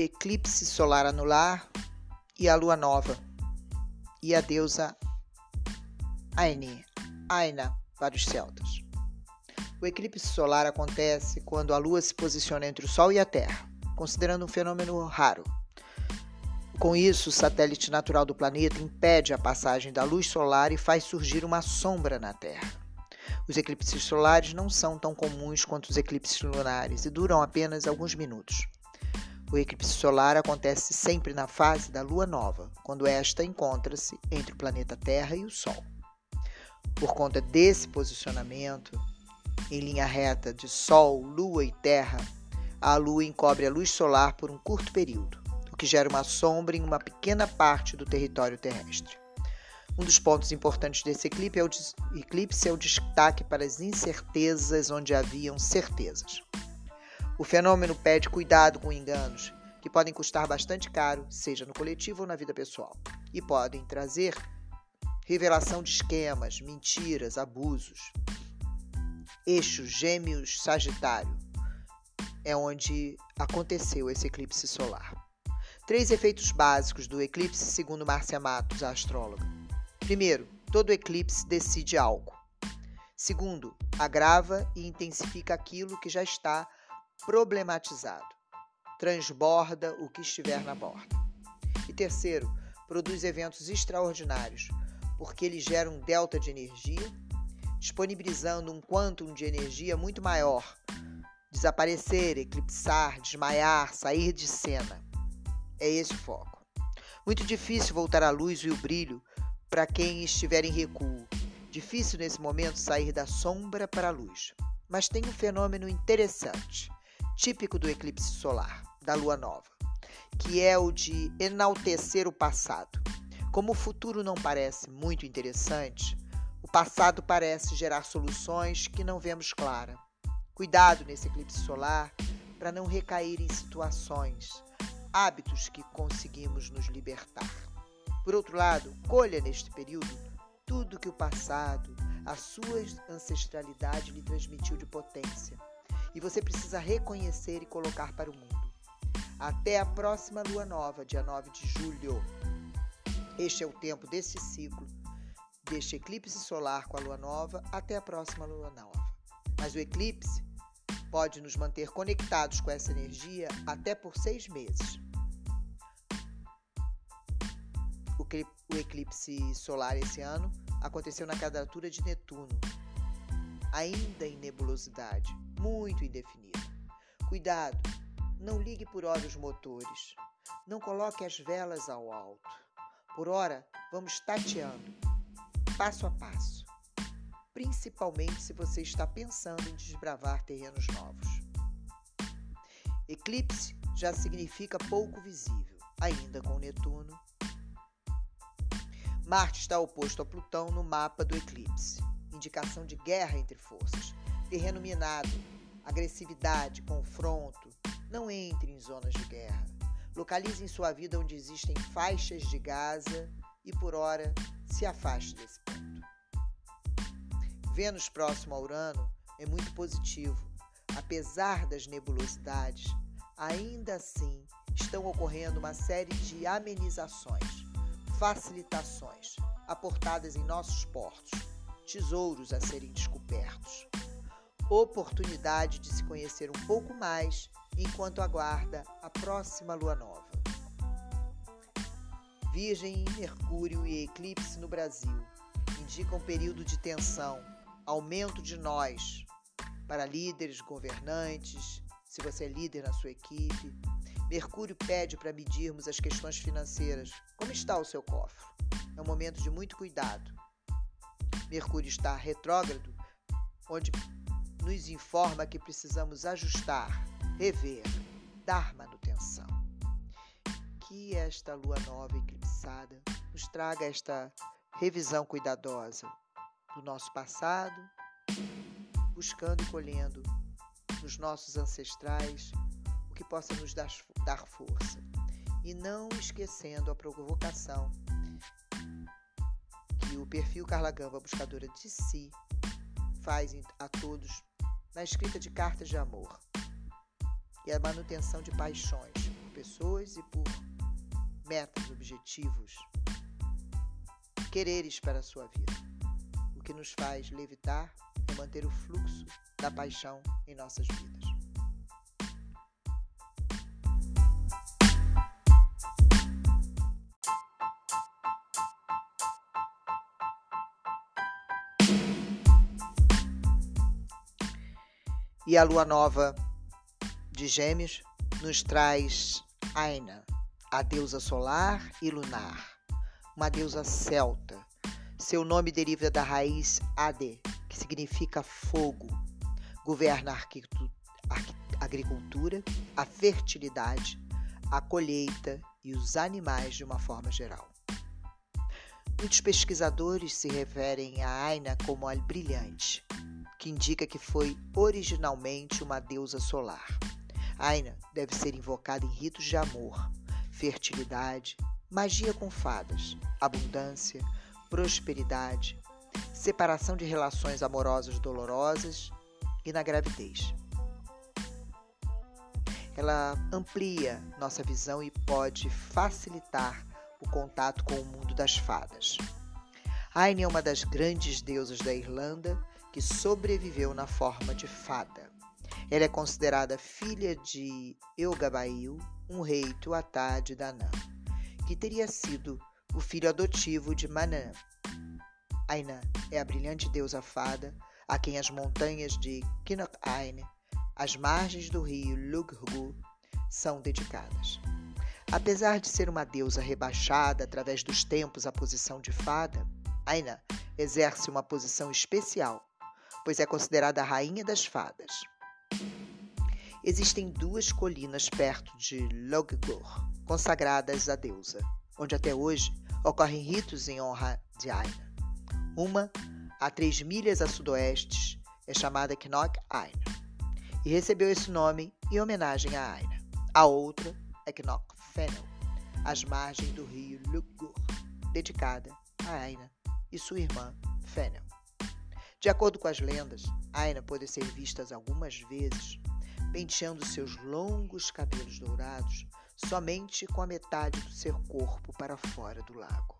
eclipse solar anular e a lua nova, e a deusa Aine, Aina para os celtas. O eclipse solar acontece quando a lua se posiciona entre o Sol e a Terra, considerando um fenômeno raro. Com isso, o satélite natural do planeta impede a passagem da luz solar e faz surgir uma sombra na Terra. Os eclipses solares não são tão comuns quanto os eclipses lunares e duram apenas alguns minutos. O eclipse solar acontece sempre na fase da lua nova, quando esta encontra-se entre o planeta Terra e o Sol. Por conta desse posicionamento, em linha reta de Sol, Lua e Terra, a Lua encobre a luz solar por um curto período, o que gera uma sombra em uma pequena parte do território terrestre. Um dos pontos importantes desse eclipse é, o, eclipse é o destaque para as incertezas onde haviam certezas. O fenômeno pede cuidado com enganos, que podem custar bastante caro, seja no coletivo ou na vida pessoal, e podem trazer revelação de esquemas, mentiras, abusos. Eixo Gêmeos Sagitário é onde aconteceu esse eclipse solar. Três efeitos básicos do eclipse, segundo Márcia Matos, a astróloga. Primeiro, todo eclipse decide algo. Segundo, agrava e intensifica aquilo que já está problematizado. Transborda o que estiver na borda. E terceiro, produz eventos extraordinários, porque ele gera um delta de energia, disponibilizando um quantum de energia muito maior. Desaparecer, eclipsar, desmaiar, sair de cena. É esse o foco. Muito difícil voltar à luz e o brilho para quem estiver em recuo. Difícil nesse momento sair da sombra para a luz. Mas tem um fenômeno interessante típico do eclipse solar, da lua nova, que é o de enaltecer o passado. Como o futuro não parece muito interessante, o passado parece gerar soluções que não vemos clara. Cuidado nesse eclipse solar para não recair em situações, hábitos que conseguimos nos libertar. Por outro lado, colha neste período tudo que o passado, a sua ancestralidade lhe transmitiu de potência e você precisa reconhecer e colocar para o mundo. Até a próxima lua nova, dia 9 de julho. Este é o tempo deste ciclo, deste eclipse solar com a lua nova, até a próxima lua nova. Mas o eclipse pode nos manter conectados com essa energia até por seis meses. O eclipse solar esse ano aconteceu na quadratura de Netuno, ainda em nebulosidade muito indefinida. Cuidado, não ligue por hora os motores. Não coloque as velas ao alto. Por hora, vamos tateando, passo a passo. Principalmente se você está pensando em desbravar terrenos novos. Eclipse já significa pouco visível, ainda com Netuno. Marte está oposto a Plutão no mapa do eclipse, indicação de guerra entre forças terreno minado, agressividade, confronto. Não entre em zonas de guerra. Localize em sua vida onde existem faixas de Gaza e, por hora, se afaste desse ponto. Vênus próximo a Urano é muito positivo. Apesar das nebulosidades, ainda assim estão ocorrendo uma série de amenizações, facilitações aportadas em nossos portos, tesouros a serem descobertos oportunidade de se conhecer um pouco mais enquanto aguarda a próxima lua nova. Virgem Mercúrio e eclipse no Brasil indicam um período de tensão, aumento de nós para líderes, governantes, se você é líder na sua equipe. Mercúrio pede para medirmos as questões financeiras. Como está o seu cofre? É um momento de muito cuidado. Mercúrio está retrógrado, onde nos informa que precisamos ajustar, rever, dar manutenção. Que esta lua nova eclipsada nos traga esta revisão cuidadosa do nosso passado, buscando e colhendo nos nossos ancestrais o que possa nos dar, dar força. E não esquecendo a provocação que o perfil Carla Gamba, buscadora de si, faz a todos na escrita de cartas de amor e a manutenção de paixões por pessoas e por metas, objetivos, quereres para a sua vida. O que nos faz levitar é manter o fluxo da paixão em nossas vidas. E a lua nova de Gêmeos nos traz Aina, a deusa solar e lunar, uma deusa celta. Seu nome deriva da raiz Ade, que significa fogo. Governa a agricultura, a fertilidade, a colheita e os animais de uma forma geral. Muitos pesquisadores se referem a Aina como a brilhante, que indica que foi originalmente uma deusa solar. Aina deve ser invocada em ritos de amor, fertilidade, magia com fadas, abundância, prosperidade, separação de relações amorosas dolorosas e na gravidez. Ela amplia nossa visão e pode facilitar o contato com o mundo das fadas. Aine é uma das grandes deusas da Irlanda que sobreviveu na forma de fada. Ela é considerada filha de Eugabail, um rei Tuatá de Danã, que teria sido o filho adotivo de Manã. Aina é a brilhante deusa fada a quem as montanhas de Kinok-Ain, as margens do rio Lughu, são dedicadas. Apesar de ser uma deusa rebaixada através dos tempos à posição de fada, Aina exerce uma posição especial pois é considerada a rainha das fadas. Existem duas colinas perto de Loggor, consagradas à deusa, onde até hoje ocorrem ritos em honra de Aina. Uma, a três milhas a sudoeste, é chamada Knock Aina, e recebeu esse nome em homenagem a Aina. A outra é Knock Fennel, às margens do rio Lugur, dedicada a Aina e sua irmã Fennel. De acordo com as lendas, Aina pode ser vista algumas vezes penteando seus longos cabelos dourados somente com a metade do seu corpo para fora do lago.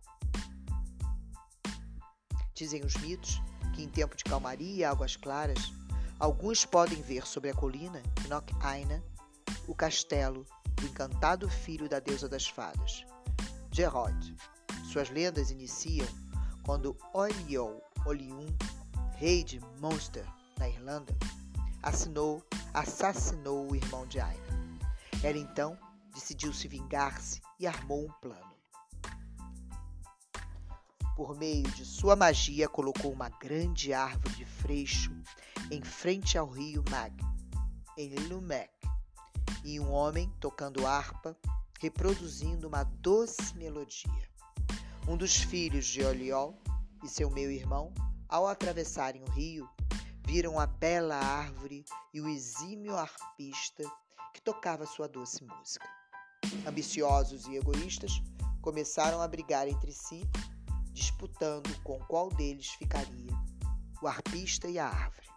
Dizem os mitos que em tempo de calmaria e águas claras, alguns podem ver sobre a colina Nok Aina o castelo do encantado filho da deusa das fadas, Gerod. Suas lendas iniciam quando Oiliol Olium rei de Munster, na Irlanda, assinou, assassinou o irmão de Aina. Ela então decidiu se vingar-se e armou um plano. Por meio de sua magia, colocou uma grande árvore de freixo em frente ao rio Mag, em Lumek, e um homem tocando harpa, reproduzindo uma doce melodia. Um dos filhos de Oliol e seu meio-irmão ao atravessarem o rio, viram a bela árvore e o exímio arpista que tocava sua doce música. Ambiciosos e egoístas, começaram a brigar entre si, disputando com qual deles ficaria, o arpista e a árvore.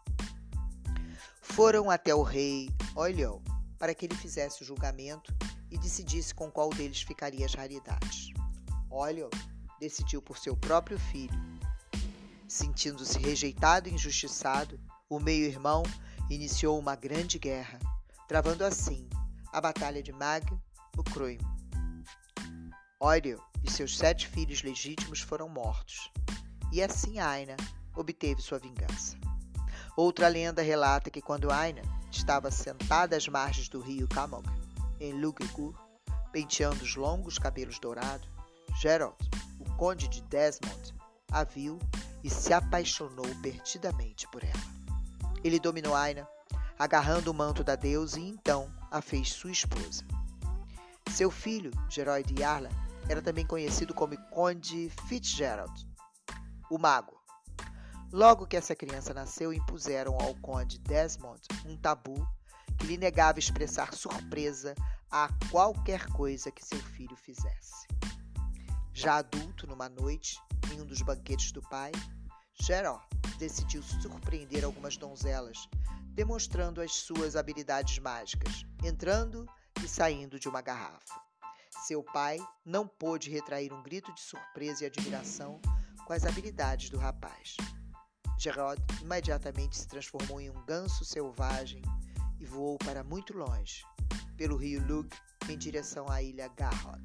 Foram até o rei Olhou para que ele fizesse o julgamento e decidisse com qual deles ficaria as raridades. Olhou decidiu por seu próprio filho Sentindo-se rejeitado e injustiçado, o meio-irmão iniciou uma grande guerra, travando assim a Batalha de Mag Ukroim. Oiriel e seus sete filhos legítimos foram mortos, e assim Aina obteve sua vingança. Outra lenda relata que quando Aina estava sentada às margens do rio Kamog, em Lugugur, penteando os longos cabelos dourados, Gerald, o conde de Desmond, a viu e se apaixonou perdidamente por ela. Ele dominou Aina, agarrando o manto da deusa e então a fez sua esposa. Seu filho, Geroid Yarla, era também conhecido como Conde Fitzgerald, o mago. Logo que essa criança nasceu, impuseram ao Conde Desmond um tabu que lhe negava expressar surpresa a qualquer coisa que seu filho fizesse. Já adulto, numa noite, em um dos banquetes do pai, Geró decidiu surpreender algumas donzelas, demonstrando as suas habilidades mágicas, entrando e saindo de uma garrafa. Seu pai não pôde retrair um grito de surpresa e admiração com as habilidades do rapaz. Gerard imediatamente se transformou em um ganso selvagem e voou para muito longe, pelo rio Lug, em direção à ilha Garrod,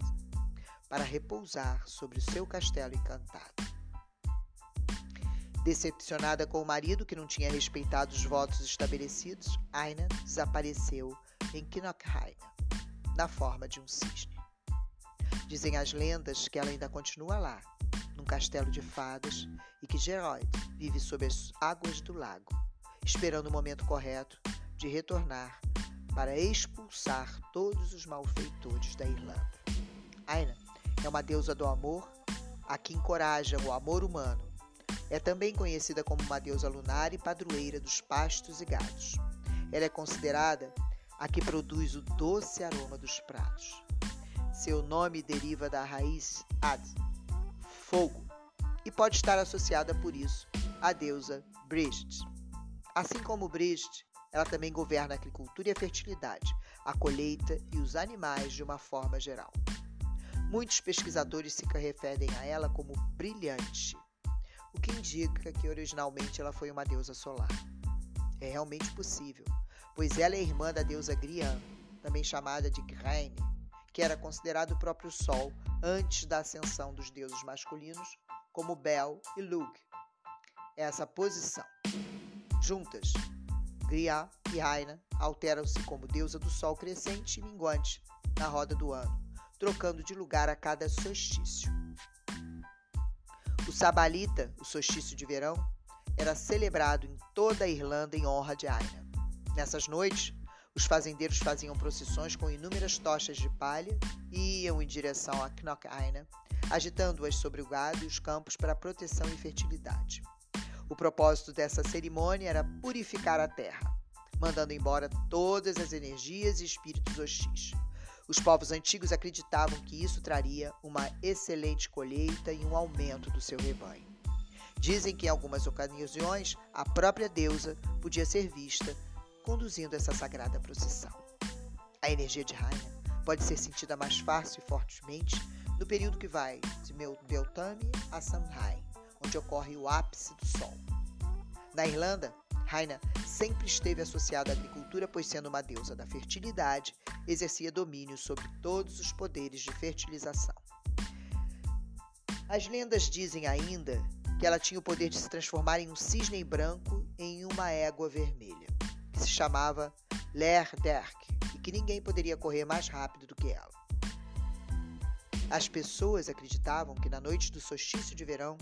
para repousar sobre o seu castelo encantado. Decepcionada com o marido que não tinha respeitado os votos estabelecidos, Aina desapareceu em Knockheim, na forma de um cisne. Dizem as lendas que ela ainda continua lá, num castelo de fadas, e que Gerard vive sob as águas do lago, esperando o momento correto de retornar para expulsar todos os malfeitores da Irlanda. Aina é uma deusa do amor, a que encoraja o amor humano é também conhecida como uma deusa lunar e padroeira dos pastos e gados. Ela é considerada a que produz o doce aroma dos pratos. Seu nome deriva da raiz Ad, fogo, e pode estar associada por isso à deusa Brist. Assim como Brist, ela também governa a agricultura e a fertilidade, a colheita e os animais de uma forma geral. Muitos pesquisadores se referem a ela como brilhante, o que indica que originalmente ela foi uma deusa solar. É realmente possível, pois ela é irmã da deusa Grian, também chamada de Graine, que era considerado o próprio Sol antes da ascensão dos deuses masculinos, como Bel e Lug. Essa posição. Juntas, Grian e Raina alteram-se como deusa do Sol crescente e minguante na roda do ano, trocando de lugar a cada solstício. O Sabalita, o solstício de verão, era celebrado em toda a Irlanda em honra de Aina. Nessas noites, os fazendeiros faziam procissões com inúmeras tochas de palha e iam em direção a Knock-Aina, agitando-as sobre o gado e os campos para proteção e fertilidade. O propósito dessa cerimônia era purificar a terra, mandando embora todas as energias e espíritos hostis. Os povos antigos acreditavam que isso traria uma excelente colheita e um aumento do seu rebanho. Dizem que em algumas ocasiões a própria deusa podia ser vista conduzindo essa sagrada procissão. A energia de Raina pode ser sentida mais fácil e fortemente no período que vai de Beltane a Samhain, onde ocorre o ápice do Sol. Na Irlanda, Raina sempre esteve associada à agricultura, pois sendo uma deusa da fertilidade, exercia domínio sobre todos os poderes de fertilização. As lendas dizem ainda que ela tinha o poder de se transformar em um cisne branco em uma égua vermelha, que se chamava Ler Derk, e que ninguém poderia correr mais rápido do que ela. As pessoas acreditavam que na noite do solstício de verão,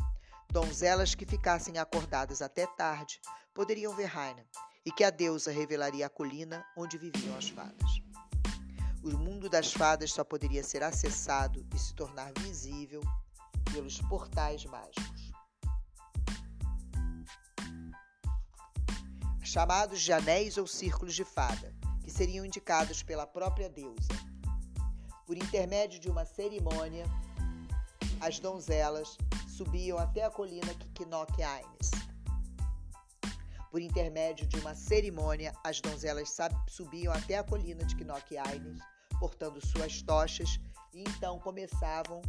donzelas que ficassem acordadas até tarde poderiam ver Raina e que a deusa revelaria a colina onde viviam as fadas. O mundo das fadas só poderia ser acessado e se tornar visível pelos portais mágicos. Chamados de anéis ou círculos de fada, que seriam indicados pela própria deusa. Por intermédio de uma cerimônia, as donzelas subiam até a colina Kikinoque Aines por intermédio de uma cerimônia, as donzelas subiam até a colina de Knock-Aines, portando suas tochas, e então começavam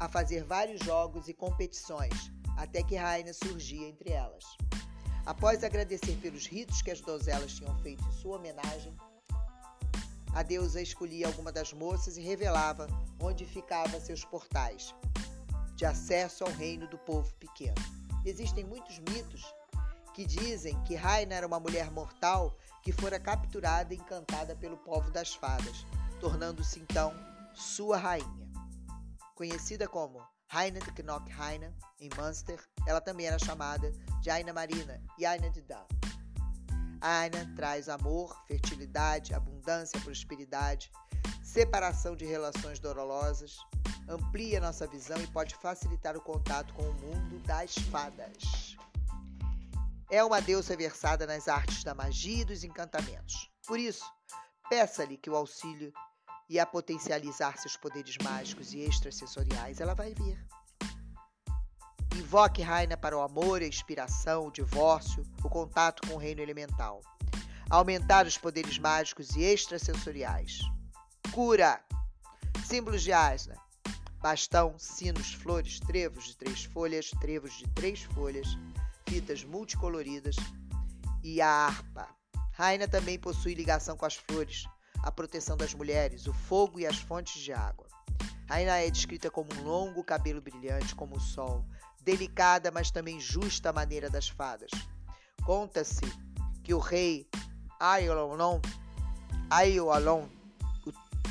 a fazer vários jogos e competições, até que Raina surgia entre elas. Após agradecer pelos ritos que as donzelas tinham feito em sua homenagem, a deusa escolhia alguma das moças e revelava onde ficavam seus portais de acesso ao reino do povo pequeno. Existem muitos mitos que dizem que Raina era uma mulher mortal que fora capturada e encantada pelo povo das fadas, tornando-se então sua rainha. Conhecida como Raina de Knock Raina, em Munster, ela também era chamada de Aina Marina e Aina de Dan. Aina traz amor, fertilidade, abundância, prosperidade, separação de relações dolorosas, amplia nossa visão e pode facilitar o contato com o mundo das fadas. É uma deusa versada nas artes da magia e dos encantamentos. Por isso, peça-lhe que o auxílio e a potencializar seus poderes mágicos e extrasensoriais, ela vai vir. Invoque Raina para o amor, a inspiração, o divórcio, o contato com o reino elemental. Aumentar os poderes mágicos e extrasensoriais. cura. Símbolos de asna: bastão, sinos, flores, trevos de três folhas, trevos de três folhas, fitas multicoloridas e a harpa. Raina também possui ligação com as flores, a proteção das mulheres, o fogo e as fontes de água. Raina é descrita como um longo cabelo brilhante como o sol, delicada, mas também justa maneira das fadas. Conta-se que o rei Aiolon,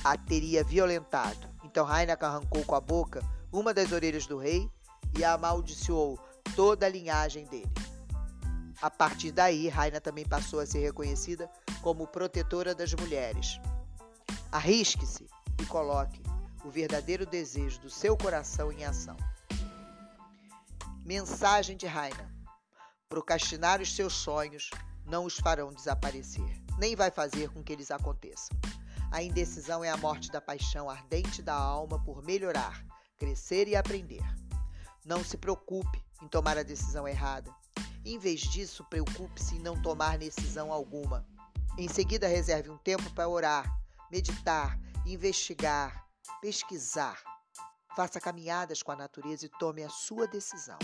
a teria violentado. Então Rainak arrancou com a boca uma das orelhas do rei e amaldiçoou toda a linhagem dele. A partir daí, Raina também passou a ser reconhecida como protetora das mulheres. Arrisque-se e coloque o verdadeiro desejo do seu coração em ação. Mensagem de Raina: Procrastinar os seus sonhos não os farão desaparecer, nem vai fazer com que eles aconteçam. A indecisão é a morte da paixão ardente da alma por melhorar, crescer e aprender. Não se preocupe em tomar a decisão errada. Em vez disso, preocupe-se em não tomar decisão alguma. Em seguida, reserve um tempo para orar, meditar, investigar, pesquisar. Faça caminhadas com a natureza e tome a sua decisão.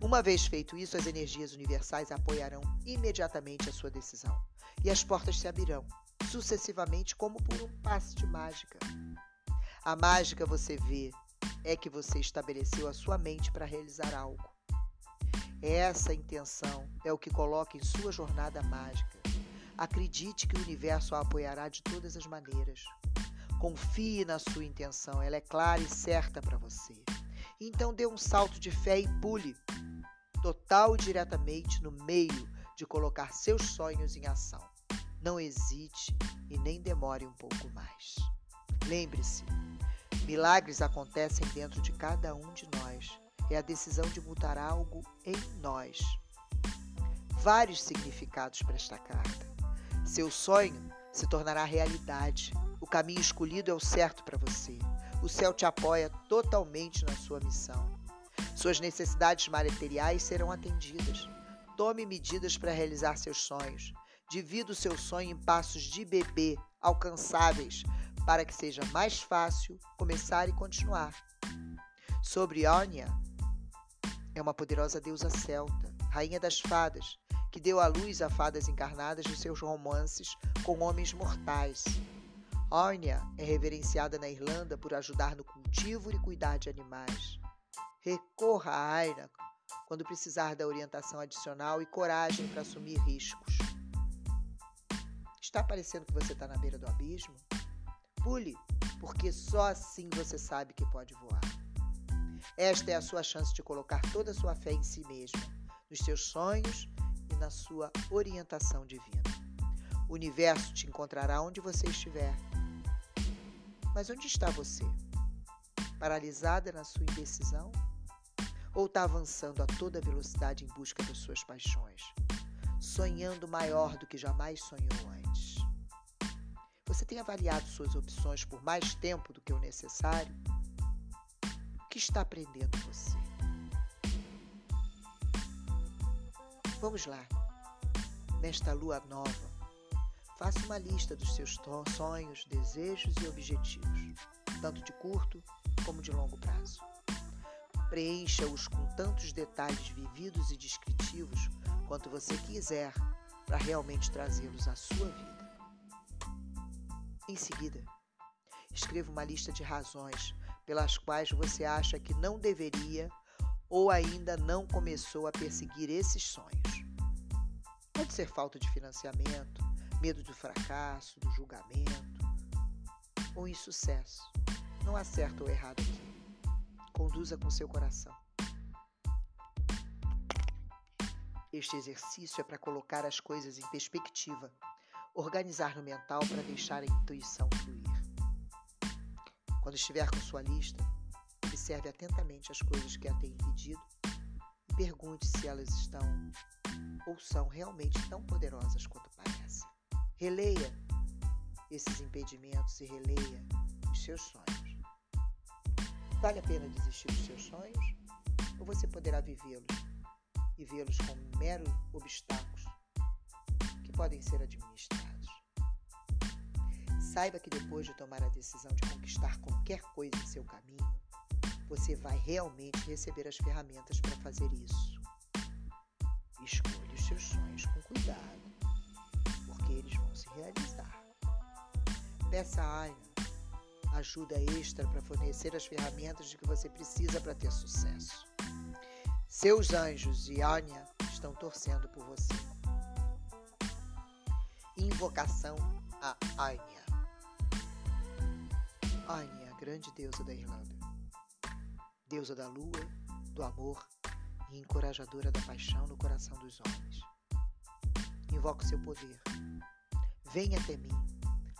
Uma vez feito isso, as energias universais apoiarão imediatamente a sua decisão e as portas se abrirão, sucessivamente, como por um passe de mágica. A mágica você vê é que você estabeleceu a sua mente para realizar algo. Essa intenção é o que coloca em sua jornada mágica. Acredite que o universo a apoiará de todas as maneiras. Confie na sua intenção, ela é clara e certa para você. Então dê um salto de fé e pule, total e diretamente no meio de colocar seus sonhos em ação. Não hesite e nem demore um pouco mais. Lembre-se, milagres acontecem dentro de cada um de nós. É a decisão de mudar algo em nós. Vários significados para esta carta. Seu sonho se tornará realidade o caminho escolhido é o certo para você. O céu te apoia totalmente na sua missão. Suas necessidades materiais serão atendidas. Tome medidas para realizar seus sonhos. Divida o seu sonho em passos de bebê alcançáveis para que seja mais fácil começar e continuar. Sobre Anya, é uma poderosa deusa celta, rainha das fadas, que deu à luz a fadas encarnadas de seus romances com homens mortais. Órnia é reverenciada na Irlanda por ajudar no cultivo e cuidar de animais. Recorra a Aira quando precisar da orientação adicional e coragem para assumir riscos. Está parecendo que você está na beira do abismo? Pule, porque só assim você sabe que pode voar. Esta é a sua chance de colocar toda a sua fé em si mesmo, nos seus sonhos e na sua orientação divina. O universo te encontrará onde você estiver mas onde está você? Paralisada na sua indecisão? Ou está avançando a toda velocidade em busca das suas paixões? Sonhando maior do que jamais sonhou antes? Você tem avaliado suas opções por mais tempo do que o necessário? O que está aprendendo você? Vamos lá. Nesta lua nova, Faça uma lista dos seus sonhos, desejos e objetivos, tanto de curto como de longo prazo. Preencha-os com tantos detalhes vividos e descritivos quanto você quiser para realmente trazê-los à sua vida. Em seguida, escreva uma lista de razões pelas quais você acha que não deveria ou ainda não começou a perseguir esses sonhos. Pode ser falta de financiamento, medo do fracasso, do julgamento ou insucesso. Não há certo ou errado aqui. Conduza com seu coração. Este exercício é para colocar as coisas em perspectiva, organizar no mental para deixar a intuição fluir. Quando estiver com sua lista, observe atentamente as coisas que a têm impedido e pergunte se elas estão ou são realmente tão poderosas quanto parecem. Releia esses impedimentos e releia os seus sonhos. Vale a pena desistir dos seus sonhos? Ou você poderá vivê-los e vê-los como meros obstáculos que podem ser administrados? Saiba que depois de tomar a decisão de conquistar qualquer coisa em seu caminho, você vai realmente receber as ferramentas para fazer isso. Escolha os seus sonhos com cuidado, porque eles vão se realizar. Peça a ajuda extra para fornecer as ferramentas de que você precisa para ter sucesso. Seus anjos e Anya estão torcendo por você. Invocação a Anya. Anya, grande deusa da Irlanda. Deusa da lua, do amor e encorajadora da paixão no coração dos homens. Invoco seu poder. Venha até mim,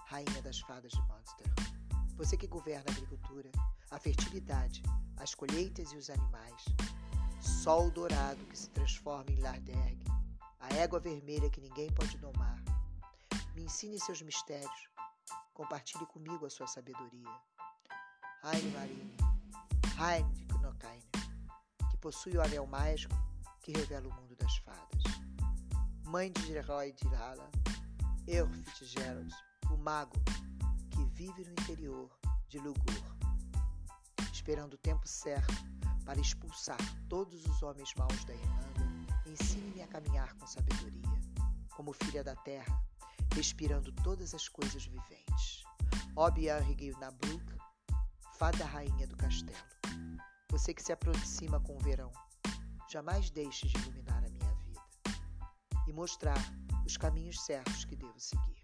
rainha das fadas de Munster. Você que governa a agricultura, a fertilidade, as colheitas e os animais. Sol dourado que se transforma em Larderg, a égua vermelha que ninguém pode domar. Me ensine seus mistérios. Compartilhe comigo a sua sabedoria. Heine Marine, Heine Knokaine, que possui o anel mágico que revela o mundo das fadas. Mãe de Geroy de Lala, Eu Fitzgerald, o mago que vive no interior de Lugur, esperando o tempo certo para expulsar todos os homens maus da Irlanda, ensine-me a caminhar com sabedoria, como filha da terra, respirando todas as coisas viventes. Obian Nabruk, fada rainha do castelo, você que se aproxima com o verão, jamais deixe de iluminar a minha vida e mostrar os caminhos certos que devo seguir.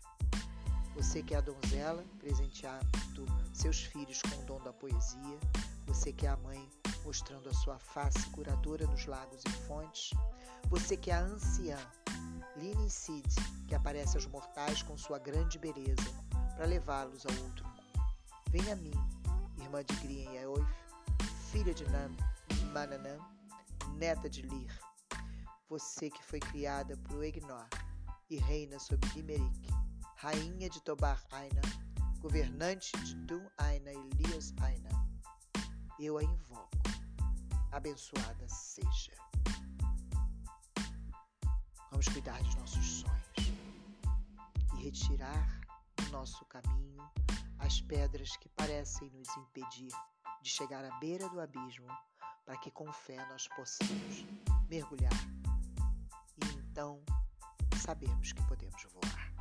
Você que é a donzela, presenteando seus filhos com o dom da poesia. Você que é a mãe, mostrando a sua face curadora nos lagos e fontes. Você que é a anciã, Lina Cid, que aparece aos mortais com sua grande beleza, para levá-los ao outro. Venha a mim, irmã de Grien e Eoif, filha de Nam, Mananam, neta de Lir. Você que foi criada por Egnor e reina sobre Limerick rainha de Tobar Aina, governante de Dun Aina e Lias Aina. Eu a invoco. Abençoada seja. Vamos cuidar dos nossos sonhos e retirar do nosso caminho as pedras que parecem nos impedir de chegar à beira do abismo, para que com fé nós possamos mergulhar e então sabermos que podemos voar.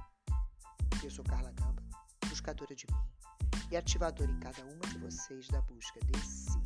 Eu sou Carla Gamba, buscadora de mim e ativadora em cada uma de vocês da busca de si.